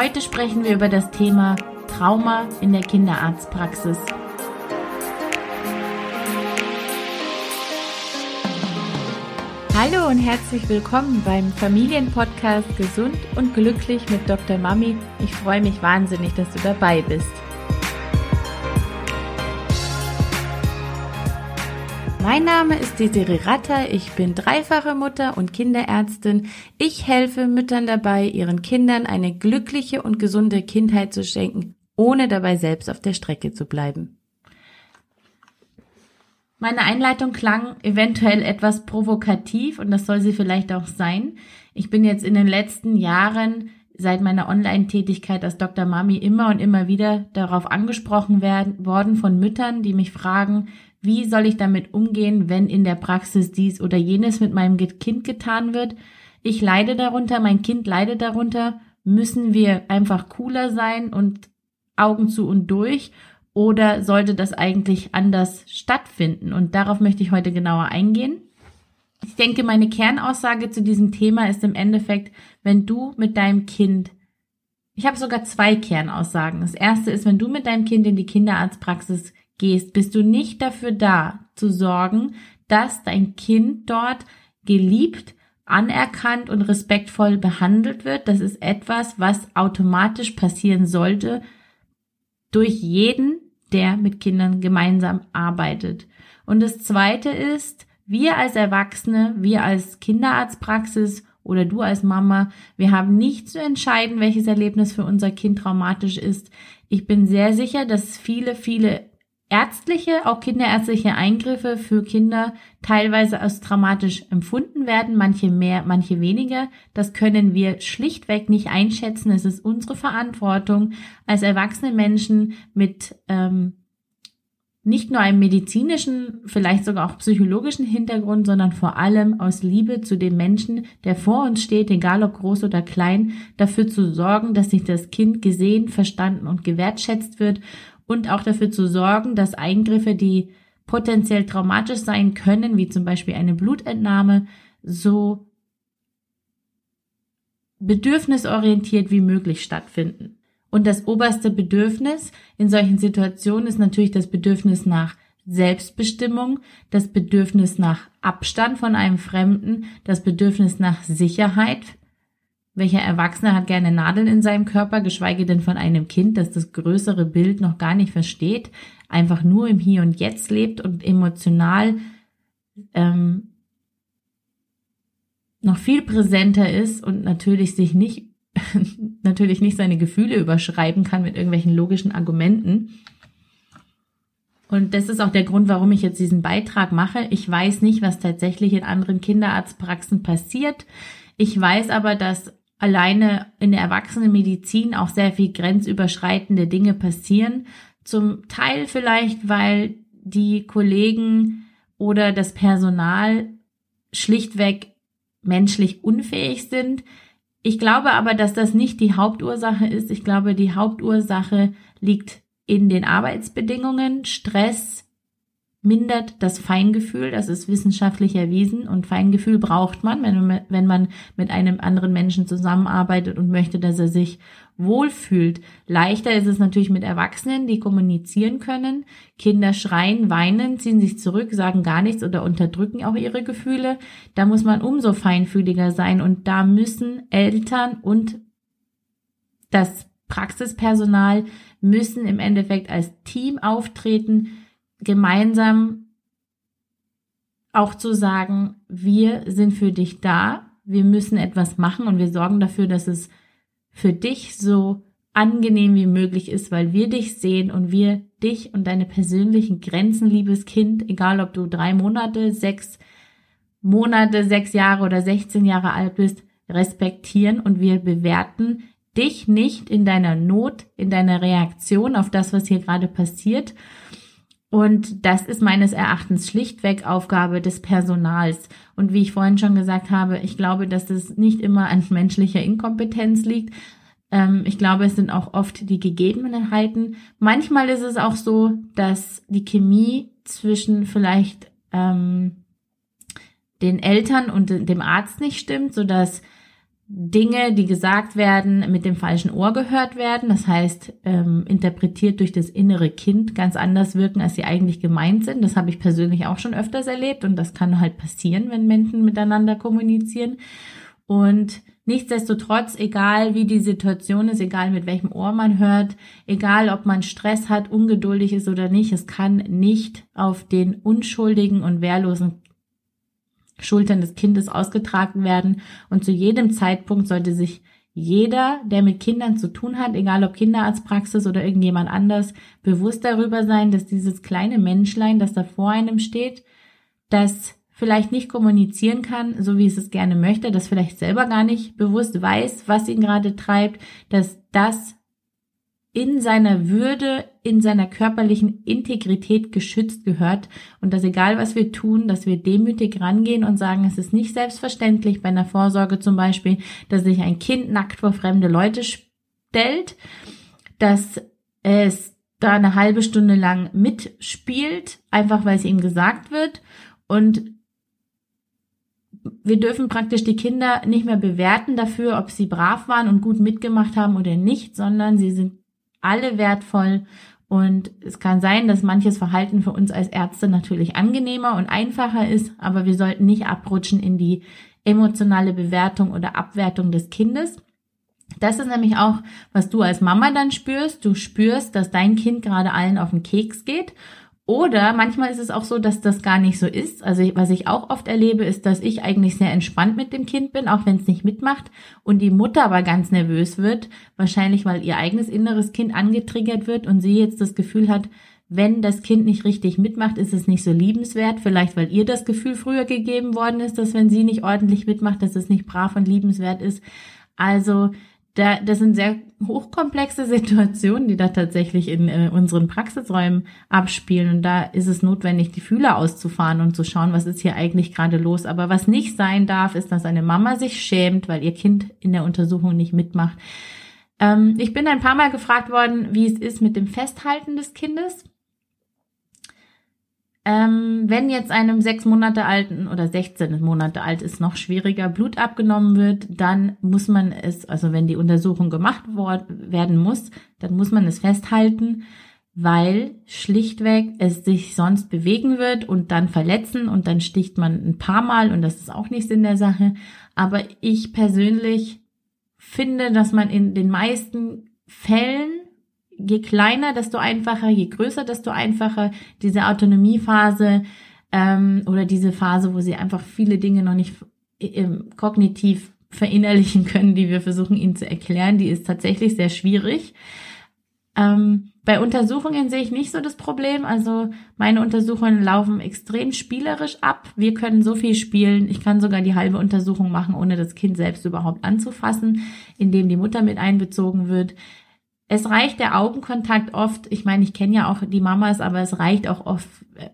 Heute sprechen wir über das Thema Trauma in der Kinderarztpraxis. Hallo und herzlich willkommen beim Familienpodcast Gesund und Glücklich mit Dr. Mami. Ich freue mich wahnsinnig, dass du dabei bist. Mein Name ist Desiree Ratter, ich bin dreifache Mutter und Kinderärztin. Ich helfe Müttern dabei, ihren Kindern eine glückliche und gesunde Kindheit zu schenken, ohne dabei selbst auf der Strecke zu bleiben. Meine Einleitung klang eventuell etwas provokativ und das soll sie vielleicht auch sein. Ich bin jetzt in den letzten Jahren seit meiner Online-Tätigkeit als Dr. Mami immer und immer wieder darauf angesprochen werden, worden von Müttern, die mich fragen, wie soll ich damit umgehen, wenn in der Praxis dies oder jenes mit meinem Kind getan wird? Ich leide darunter, mein Kind leidet darunter. Müssen wir einfach cooler sein und Augen zu und durch oder sollte das eigentlich anders stattfinden? Und darauf möchte ich heute genauer eingehen. Ich denke, meine Kernaussage zu diesem Thema ist im Endeffekt, wenn du mit deinem Kind, ich habe sogar zwei Kernaussagen. Das erste ist, wenn du mit deinem Kind in die Kinderarztpraxis gehst, bist du nicht dafür da, zu sorgen, dass dein Kind dort geliebt, anerkannt und respektvoll behandelt wird. Das ist etwas, was automatisch passieren sollte durch jeden, der mit Kindern gemeinsam arbeitet. Und das Zweite ist, wir als Erwachsene, wir als Kinderarztpraxis oder du als Mama, wir haben nicht zu entscheiden, welches Erlebnis für unser Kind traumatisch ist. Ich bin sehr sicher, dass viele, viele ärztliche, auch kinderärztliche Eingriffe für Kinder teilweise als dramatisch empfunden werden, manche mehr, manche weniger. Das können wir schlichtweg nicht einschätzen. Es ist unsere Verantwortung als erwachsene Menschen mit ähm, nicht nur einem medizinischen, vielleicht sogar auch psychologischen Hintergrund, sondern vor allem aus Liebe zu dem Menschen, der vor uns steht, egal ob groß oder klein, dafür zu sorgen, dass sich das Kind gesehen, verstanden und gewertschätzt wird und auch dafür zu sorgen, dass Eingriffe, die potenziell traumatisch sein können, wie zum Beispiel eine Blutentnahme, so bedürfnisorientiert wie möglich stattfinden. Und das oberste Bedürfnis in solchen Situationen ist natürlich das Bedürfnis nach Selbstbestimmung, das Bedürfnis nach Abstand von einem Fremden, das Bedürfnis nach Sicherheit, welcher Erwachsene hat gerne Nadeln in seinem Körper, geschweige denn von einem Kind, das das größere Bild noch gar nicht versteht, einfach nur im Hier und Jetzt lebt und emotional ähm, noch viel präsenter ist und natürlich sich nicht, natürlich nicht seine Gefühle überschreiben kann mit irgendwelchen logischen Argumenten. Und das ist auch der Grund, warum ich jetzt diesen Beitrag mache. Ich weiß nicht, was tatsächlich in anderen Kinderarztpraxen passiert. Ich weiß aber, dass alleine in der Erwachsenenmedizin auch sehr viel grenzüberschreitende Dinge passieren. Zum Teil vielleicht, weil die Kollegen oder das Personal schlichtweg menschlich unfähig sind. Ich glaube aber, dass das nicht die Hauptursache ist. Ich glaube, die Hauptursache liegt in den Arbeitsbedingungen, Stress, mindert das Feingefühl, das ist wissenschaftlich erwiesen und Feingefühl braucht man, wenn, wenn man mit einem anderen Menschen zusammenarbeitet und möchte, dass er sich wohlfühlt. Leichter ist es natürlich mit Erwachsenen, die kommunizieren können. Kinder schreien, weinen, ziehen sich zurück, sagen gar nichts oder unterdrücken auch ihre Gefühle. Da muss man umso feinfühliger sein und da müssen Eltern und das Praxispersonal müssen im Endeffekt als Team auftreten, gemeinsam auch zu sagen, wir sind für dich da, wir müssen etwas machen und wir sorgen dafür, dass es für dich so angenehm wie möglich ist, weil wir dich sehen und wir dich und deine persönlichen Grenzen, liebes Kind, egal ob du drei Monate, sechs Monate, sechs Jahre oder 16 Jahre alt bist, respektieren und wir bewerten dich nicht in deiner Not, in deiner Reaktion auf das, was hier gerade passiert und das ist meines Erachtens schlichtweg Aufgabe des Personals. Und wie ich vorhin schon gesagt habe, ich glaube, dass das nicht immer an menschlicher Inkompetenz liegt. Ähm, ich glaube, es sind auch oft die Gegebenheiten. Manchmal ist es auch so, dass die Chemie zwischen vielleicht ähm, den Eltern und dem Arzt nicht stimmt, so dass Dinge, die gesagt werden, mit dem falschen Ohr gehört werden. Das heißt, ähm, interpretiert durch das innere Kind ganz anders wirken, als sie eigentlich gemeint sind. Das habe ich persönlich auch schon öfters erlebt und das kann halt passieren, wenn Menschen miteinander kommunizieren. Und nichtsdestotrotz, egal wie die Situation ist, egal mit welchem Ohr man hört, egal ob man Stress hat, ungeduldig ist oder nicht, es kann nicht auf den unschuldigen und wehrlosen Schultern des Kindes ausgetragen werden. Und zu jedem Zeitpunkt sollte sich jeder, der mit Kindern zu tun hat, egal ob Kinderarztpraxis oder irgendjemand anders, bewusst darüber sein, dass dieses kleine Menschlein, das da vor einem steht, das vielleicht nicht kommunizieren kann, so wie es es gerne möchte, das vielleicht selber gar nicht bewusst weiß, was ihn gerade treibt, dass das in seiner Würde, in seiner körperlichen Integrität geschützt gehört und dass egal was wir tun, dass wir demütig rangehen und sagen, es ist nicht selbstverständlich bei einer Vorsorge zum Beispiel, dass sich ein Kind nackt vor fremde Leute stellt, dass es da eine halbe Stunde lang mitspielt, einfach weil es ihm gesagt wird und wir dürfen praktisch die Kinder nicht mehr bewerten dafür, ob sie brav waren und gut mitgemacht haben oder nicht, sondern sie sind alle wertvoll und es kann sein, dass manches Verhalten für uns als Ärzte natürlich angenehmer und einfacher ist, aber wir sollten nicht abrutschen in die emotionale Bewertung oder Abwertung des Kindes. Das ist nämlich auch, was du als Mama dann spürst. Du spürst, dass dein Kind gerade allen auf den Keks geht oder manchmal ist es auch so, dass das gar nicht so ist. Also was ich auch oft erlebe, ist, dass ich eigentlich sehr entspannt mit dem Kind bin, auch wenn es nicht mitmacht und die Mutter aber ganz nervös wird, wahrscheinlich weil ihr eigenes inneres Kind angetriggert wird und sie jetzt das Gefühl hat, wenn das Kind nicht richtig mitmacht, ist es nicht so liebenswert. Vielleicht, weil ihr das Gefühl früher gegeben worden ist, dass wenn sie nicht ordentlich mitmacht, dass es nicht brav und liebenswert ist. Also da, das sind sehr hochkomplexe Situationen, die da tatsächlich in äh, unseren Praxisräumen abspielen. Und da ist es notwendig, die Fühler auszufahren und zu schauen, was ist hier eigentlich gerade los. Aber was nicht sein darf, ist, dass eine Mama sich schämt, weil ihr Kind in der Untersuchung nicht mitmacht. Ähm, ich bin ein paar Mal gefragt worden, wie es ist mit dem Festhalten des Kindes. Ähm, wenn jetzt einem sechs Monate alten oder 16 Monate alt ist, noch schwieriger Blut abgenommen wird, dann muss man es, also wenn die Untersuchung gemacht werden muss, dann muss man es festhalten, weil schlichtweg es sich sonst bewegen wird und dann verletzen und dann sticht man ein paar Mal und das ist auch nicht Sinn der Sache. Aber ich persönlich finde, dass man in den meisten Fällen je kleiner, desto einfacher, je größer, desto einfacher. Diese Autonomiephase ähm, oder diese Phase, wo sie einfach viele Dinge noch nicht äh, kognitiv verinnerlichen können, die wir versuchen ihnen zu erklären, die ist tatsächlich sehr schwierig. Ähm, bei Untersuchungen sehe ich nicht so das Problem. Also meine Untersuchungen laufen extrem spielerisch ab. Wir können so viel spielen. Ich kann sogar die halbe Untersuchung machen, ohne das Kind selbst überhaupt anzufassen, indem die Mutter mit einbezogen wird. Es reicht der Augenkontakt oft. Ich meine, ich kenne ja auch die Mamas, aber es reicht auch oft. Äh,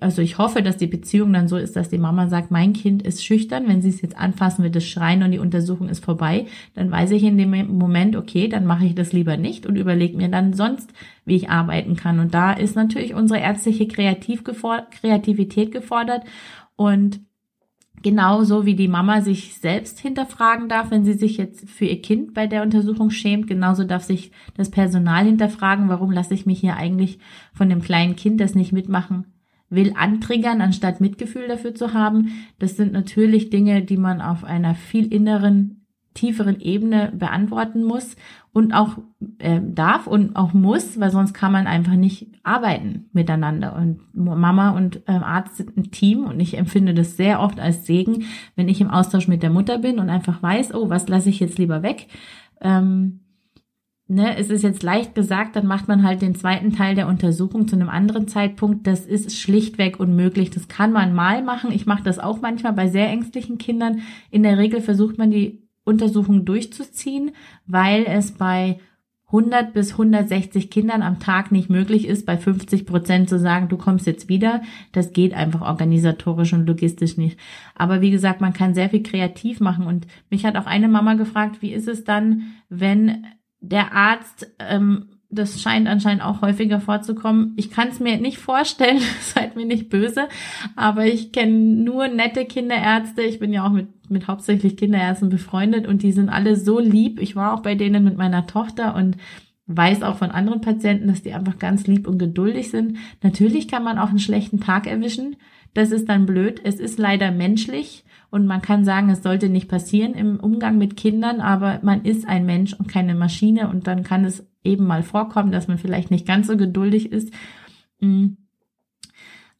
also ich hoffe, dass die Beziehung dann so ist, dass die Mama sagt, mein Kind ist schüchtern. Wenn sie es jetzt anfassen, wird es schreien und die Untersuchung ist vorbei. Dann weiß ich in dem Moment, okay, dann mache ich das lieber nicht und überlege mir dann sonst, wie ich arbeiten kann. Und da ist natürlich unsere ärztliche Kreativ Kreativität gefordert. Und Genauso wie die Mama sich selbst hinterfragen darf, wenn sie sich jetzt für ihr Kind bei der Untersuchung schämt, genauso darf sich das Personal hinterfragen, warum lasse ich mich hier eigentlich von dem kleinen Kind, das nicht mitmachen will, antriggern, anstatt Mitgefühl dafür zu haben. Das sind natürlich Dinge, die man auf einer viel inneren tieferen Ebene beantworten muss und auch äh, darf und auch muss, weil sonst kann man einfach nicht arbeiten miteinander. Und Mama und ähm, Arzt sind ein Team und ich empfinde das sehr oft als Segen, wenn ich im Austausch mit der Mutter bin und einfach weiß, oh, was lasse ich jetzt lieber weg. Ähm, ne, es ist jetzt leicht gesagt, dann macht man halt den zweiten Teil der Untersuchung zu einem anderen Zeitpunkt. Das ist schlichtweg unmöglich. Das kann man mal machen. Ich mache das auch manchmal bei sehr ängstlichen Kindern. In der Regel versucht man die Untersuchung durchzuziehen, weil es bei 100 bis 160 Kindern am Tag nicht möglich ist, bei 50 Prozent zu sagen, du kommst jetzt wieder. Das geht einfach organisatorisch und logistisch nicht. Aber wie gesagt, man kann sehr viel kreativ machen. Und mich hat auch eine Mama gefragt, wie ist es dann, wenn der Arzt ähm, das scheint anscheinend auch häufiger vorzukommen. Ich kann es mir nicht vorstellen, seid mir nicht böse, aber ich kenne nur nette Kinderärzte. Ich bin ja auch mit, mit hauptsächlich Kinderärzten befreundet und die sind alle so lieb. Ich war auch bei denen mit meiner Tochter und weiß auch von anderen Patienten, dass die einfach ganz lieb und geduldig sind. Natürlich kann man auch einen schlechten Tag erwischen. Das ist dann blöd. Es ist leider menschlich und man kann sagen, es sollte nicht passieren im Umgang mit Kindern, aber man ist ein Mensch und keine Maschine und dann kann es eben mal vorkommen, dass man vielleicht nicht ganz so geduldig ist. Mm.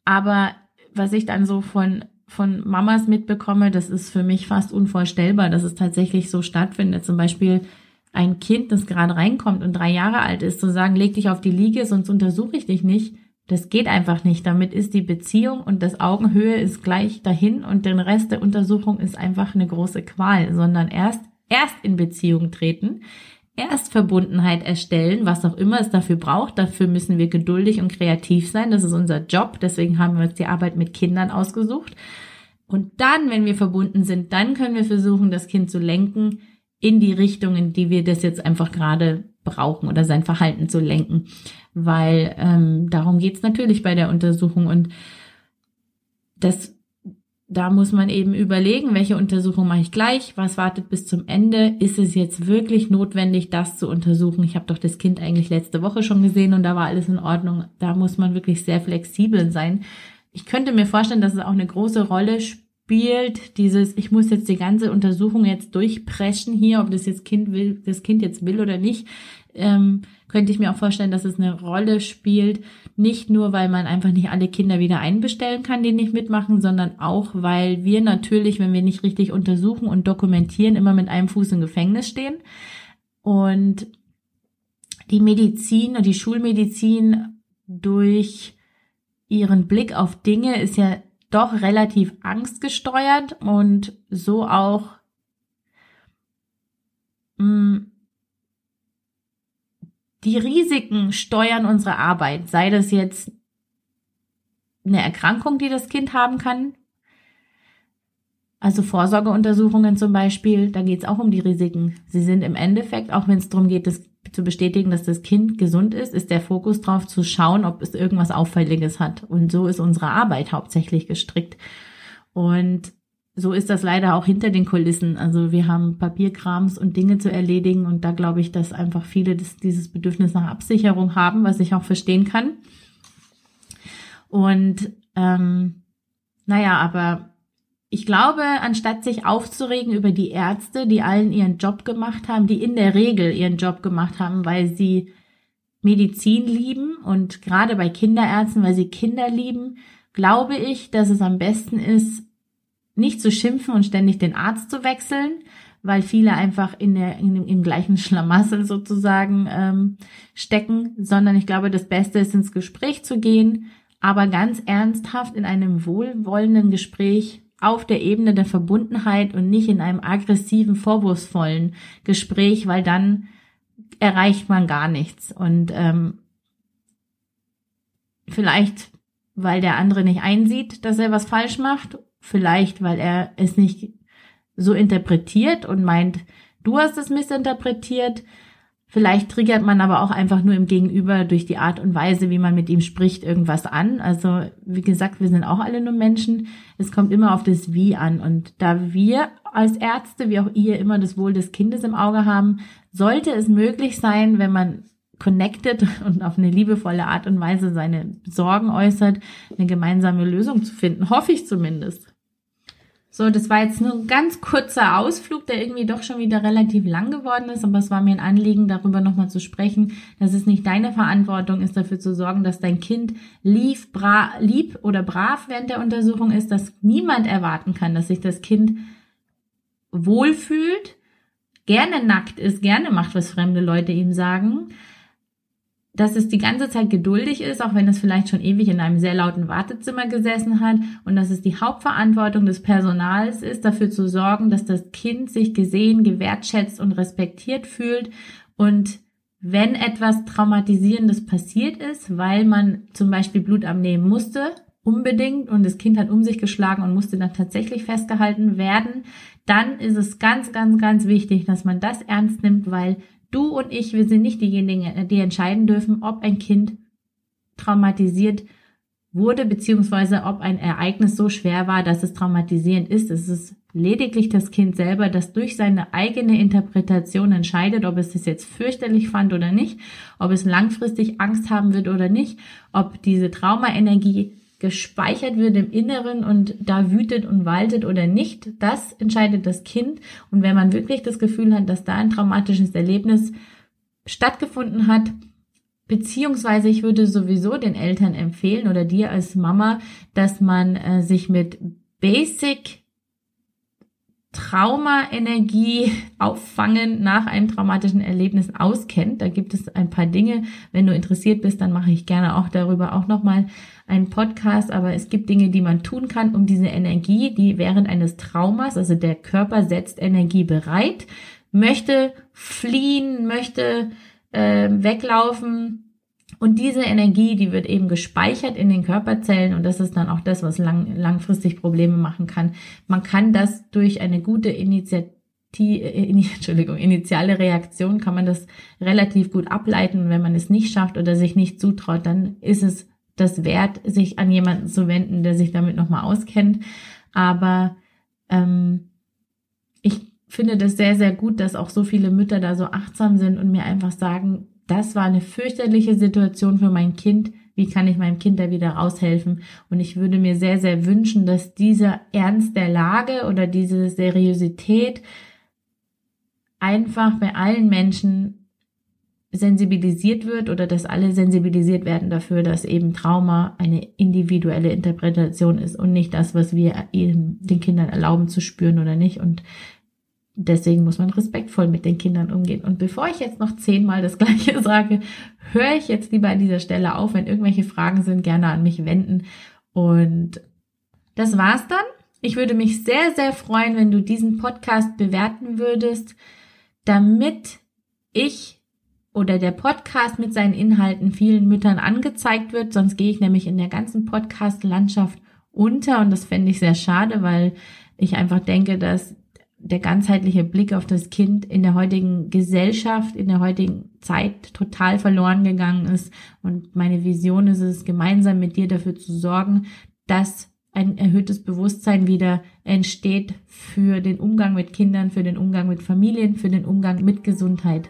Aber was ich dann so von von Mamas mitbekomme, das ist für mich fast unvorstellbar, dass es tatsächlich so stattfindet. Zum Beispiel ein Kind, das gerade reinkommt und drei Jahre alt ist, zu sagen, leg dich auf die Liege, sonst untersuche ich dich nicht. Das geht einfach nicht. Damit ist die Beziehung und das Augenhöhe ist gleich dahin und den Rest der Untersuchung ist einfach eine große Qual, sondern erst, erst in Beziehung treten, erst Verbundenheit erstellen, was auch immer es dafür braucht. Dafür müssen wir geduldig und kreativ sein. Das ist unser Job. Deswegen haben wir uns die Arbeit mit Kindern ausgesucht. Und dann, wenn wir verbunden sind, dann können wir versuchen, das Kind zu lenken in die Richtung, in die wir das jetzt einfach gerade brauchen oder sein Verhalten zu lenken. Weil ähm, darum geht's natürlich bei der Untersuchung. Und das da muss man eben überlegen, welche Untersuchung mache ich gleich, was wartet bis zum Ende, ist es jetzt wirklich notwendig, das zu untersuchen. Ich habe doch das Kind eigentlich letzte Woche schon gesehen und da war alles in Ordnung. Da muss man wirklich sehr flexibel sein. Ich könnte mir vorstellen, dass es auch eine große Rolle spielt, dieses, ich muss jetzt die ganze Untersuchung jetzt durchpreschen hier, ob das jetzt Kind will, das Kind jetzt will oder nicht. Ähm, könnte ich mir auch vorstellen, dass es eine Rolle spielt, nicht nur, weil man einfach nicht alle Kinder wieder einbestellen kann, die nicht mitmachen, sondern auch, weil wir natürlich, wenn wir nicht richtig untersuchen und dokumentieren, immer mit einem Fuß im Gefängnis stehen. Und die Medizin und die Schulmedizin durch ihren Blick auf Dinge ist ja doch relativ angstgesteuert und so auch mh, mm, die Risiken steuern unsere Arbeit, sei das jetzt eine Erkrankung, die das Kind haben kann. Also Vorsorgeuntersuchungen zum Beispiel, da geht es auch um die Risiken. Sie sind im Endeffekt, auch wenn es darum geht, das zu bestätigen, dass das Kind gesund ist, ist der Fokus drauf zu schauen, ob es irgendwas Auffälliges hat. Und so ist unsere Arbeit hauptsächlich gestrickt. Und so ist das leider auch hinter den Kulissen. Also wir haben Papierkrams und Dinge zu erledigen und da glaube ich, dass einfach viele das, dieses Bedürfnis nach Absicherung haben, was ich auch verstehen kann. Und ähm, naja, aber ich glaube, anstatt sich aufzuregen über die Ärzte, die allen ihren Job gemacht haben, die in der Regel ihren Job gemacht haben, weil sie Medizin lieben und gerade bei Kinderärzten, weil sie Kinder lieben, glaube ich, dass es am besten ist, nicht zu schimpfen und ständig den Arzt zu wechseln, weil viele einfach in der, in dem, im gleichen Schlamassel sozusagen ähm, stecken, sondern ich glaube, das Beste ist, ins Gespräch zu gehen, aber ganz ernsthaft in einem wohlwollenden Gespräch auf der Ebene der Verbundenheit und nicht in einem aggressiven, vorwurfsvollen Gespräch, weil dann erreicht man gar nichts. Und ähm, vielleicht, weil der andere nicht einsieht, dass er was falsch macht Vielleicht, weil er es nicht so interpretiert und meint, du hast es missinterpretiert. Vielleicht triggert man aber auch einfach nur im Gegenüber durch die Art und Weise, wie man mit ihm spricht, irgendwas an. Also, wie gesagt, wir sind auch alle nur Menschen. Es kommt immer auf das Wie an. Und da wir als Ärzte, wie auch ihr, immer das Wohl des Kindes im Auge haben, sollte es möglich sein, wenn man connected und auf eine liebevolle Art und Weise seine Sorgen äußert, eine gemeinsame Lösung zu finden. Hoffe ich zumindest. So, das war jetzt nur ein ganz kurzer Ausflug, der irgendwie doch schon wieder relativ lang geworden ist, aber es war mir ein Anliegen, darüber nochmal zu sprechen, dass es nicht deine Verantwortung ist, dafür zu sorgen, dass dein Kind lieb, bra lieb oder brav während der Untersuchung ist, dass niemand erwarten kann, dass sich das Kind wohlfühlt, gerne nackt ist, gerne macht, was fremde Leute ihm sagen, dass es die ganze Zeit geduldig ist, auch wenn es vielleicht schon ewig in einem sehr lauten Wartezimmer gesessen hat und dass es die Hauptverantwortung des Personals ist, dafür zu sorgen, dass das Kind sich gesehen, gewertschätzt und respektiert fühlt. Und wenn etwas Traumatisierendes passiert ist, weil man zum Beispiel Blut abnehmen musste, unbedingt und das Kind hat um sich geschlagen und musste dann tatsächlich festgehalten werden, dann ist es ganz, ganz, ganz wichtig, dass man das ernst nimmt, weil du und ich, wir sind nicht diejenigen, die entscheiden dürfen, ob ein Kind traumatisiert wurde, beziehungsweise ob ein Ereignis so schwer war, dass es traumatisierend ist. Es ist lediglich das Kind selber, das durch seine eigene Interpretation entscheidet, ob es das jetzt fürchterlich fand oder nicht, ob es langfristig Angst haben wird oder nicht, ob diese Traumaenergie gespeichert wird im Inneren und da wütet und waltet oder nicht, das entscheidet das Kind. Und wenn man wirklich das Gefühl hat, dass da ein traumatisches Erlebnis stattgefunden hat, beziehungsweise ich würde sowieso den Eltern empfehlen oder dir als Mama, dass man äh, sich mit Basic Trauma-Energie auffangen nach einem traumatischen Erlebnis auskennt. Da gibt es ein paar Dinge. Wenn du interessiert bist, dann mache ich gerne auch darüber auch nochmal einen Podcast. Aber es gibt Dinge, die man tun kann, um diese Energie, die während eines Traumas, also der Körper setzt Energie bereit, möchte fliehen, möchte äh, weglaufen, und diese Energie, die wird eben gespeichert in den Körperzellen und das ist dann auch das, was lang, langfristig Probleme machen kann. Man kann das durch eine gute Initiative äh, Entschuldigung, initiale Reaktion kann man das relativ gut ableiten. wenn man es nicht schafft oder sich nicht zutraut, dann ist es das wert, sich an jemanden zu wenden, der sich damit nochmal auskennt. Aber ähm, ich finde das sehr, sehr gut, dass auch so viele Mütter da so achtsam sind und mir einfach sagen, das war eine fürchterliche Situation für mein Kind. Wie kann ich meinem Kind da wieder raushelfen? Und ich würde mir sehr, sehr wünschen, dass dieser Ernst der Lage oder diese Seriosität einfach bei allen Menschen sensibilisiert wird oder dass alle sensibilisiert werden dafür, dass eben Trauma eine individuelle Interpretation ist und nicht das, was wir den Kindern erlauben zu spüren oder nicht. Und deswegen muss man respektvoll mit den Kindern umgehen. Und bevor ich jetzt noch zehnmal das Gleiche sage, höre ich jetzt lieber an dieser Stelle auf. Wenn irgendwelche Fragen sind, gerne an mich wenden. Und das war's dann. Ich würde mich sehr, sehr freuen, wenn du diesen Podcast bewerten würdest, damit ich oder der Podcast mit seinen Inhalten vielen Müttern angezeigt wird. Sonst gehe ich nämlich in der ganzen Podcast-Landschaft unter und das fände ich sehr schade, weil ich einfach denke, dass der ganzheitliche Blick auf das Kind in der heutigen Gesellschaft, in der heutigen Zeit total verloren gegangen ist. Und meine Vision ist es, gemeinsam mit dir dafür zu sorgen, dass ein erhöhtes Bewusstsein wieder entsteht für den Umgang mit Kindern, für den Umgang mit Familien, für den Umgang mit Gesundheit.